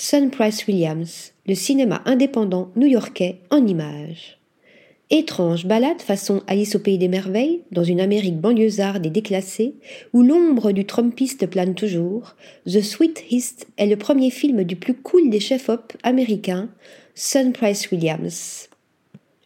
Sun Price Williams, le cinéma indépendant new-yorkais en images. Étrange balade façon Alice au pays des merveilles, dans une Amérique banlieusarde et déclassée, où l'ombre du Trumpiste plane toujours, The Sweet East est le premier film du plus cool des chefs-op américains, Sun Price Williams.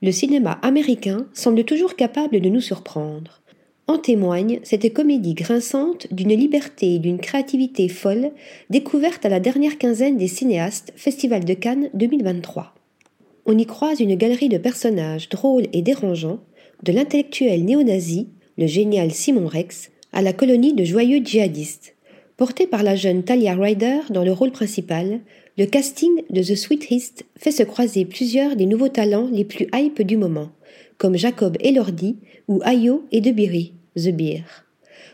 Le cinéma américain semble toujours capable de nous surprendre. En témoigne cette comédie grinçante d'une liberté et d'une créativité folle découverte à la dernière quinzaine des cinéastes Festival de Cannes 2023. On y croise une galerie de personnages drôles et dérangeants, de l'intellectuel néo-nazi, le génial Simon Rex, à la colonie de joyeux djihadistes. Porté par la jeune Talia Ryder dans le rôle principal, le casting de The Sweet East fait se croiser plusieurs des nouveaux talents les plus hype du moment, comme Jacob Elordi ou Ayo et Debiri, The Beer.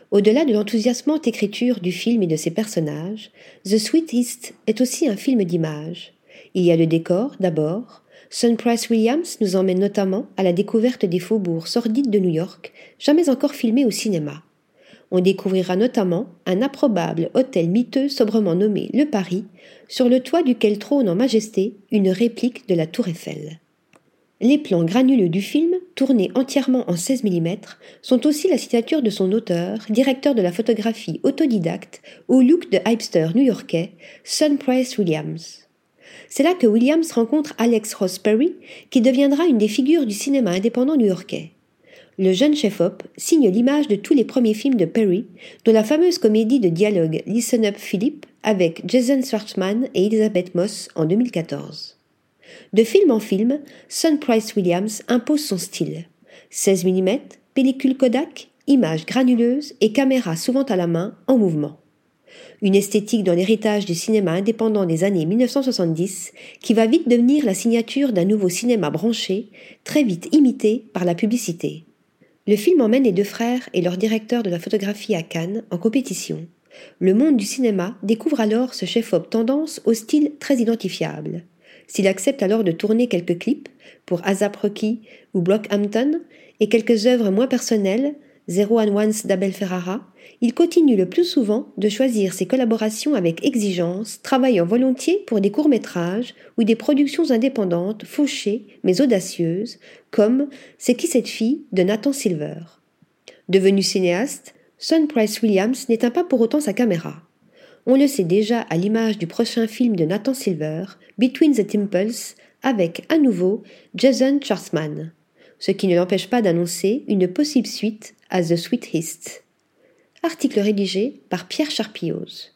Au-delà de l'enthousiasmante écriture du film et de ses personnages, The Sweet East est aussi un film d'image. Il y a le décor, d'abord. Sun Price Williams nous emmène notamment à la découverte des faubourgs sordides de New York, jamais encore filmés au cinéma. On découvrira notamment un improbable hôtel miteux sobrement nommé Le Paris, sur le toit duquel trône en majesté une réplique de la Tour Eiffel. Les plans granuleux du film, tournés entièrement en 16 mm, sont aussi la signature de son auteur, directeur de la photographie autodidacte, au look de hypester new-yorkais, Sun Price Williams. C'est là que Williams rencontre Alex Ross Perry, qui deviendra une des figures du cinéma indépendant new-yorkais. Le jeune chef-op signe l'image de tous les premiers films de Perry, dont la fameuse comédie de dialogue Listen Up Philip avec Jason Schwartzman et Elizabeth Moss en 2014. De film en film, Sun Price Williams impose son style. 16 mm, pellicule Kodak, images granuleuses et caméra souvent à la main, en mouvement. Une esthétique dans l'héritage du cinéma indépendant des années 1970 qui va vite devenir la signature d'un nouveau cinéma branché, très vite imité par la publicité. Le film emmène les deux frères et leur directeur de la photographie à Cannes en compétition. Le monde du cinéma découvre alors ce chef-op tendance au style très identifiable. S'il accepte alors de tourner quelques clips pour Azap Rocky ou Blockhampton et quelques œuvres moins personnelles, Zero and Once d'Abel Ferrara, il continue le plus souvent de choisir ses collaborations avec exigence, travaillant volontiers pour des courts-métrages ou des productions indépendantes fauchées mais audacieuses, comme C'est qui cette fille de Nathan Silver. Devenu cinéaste, Sun Price Williams n'éteint pas pour autant sa caméra. On le sait déjà à l'image du prochain film de Nathan Silver, Between the Temples, avec à nouveau Jason Schwartzman, ce qui ne l'empêche pas d'annoncer une possible suite à The Sweet Article rédigé par Pierre Charpillose.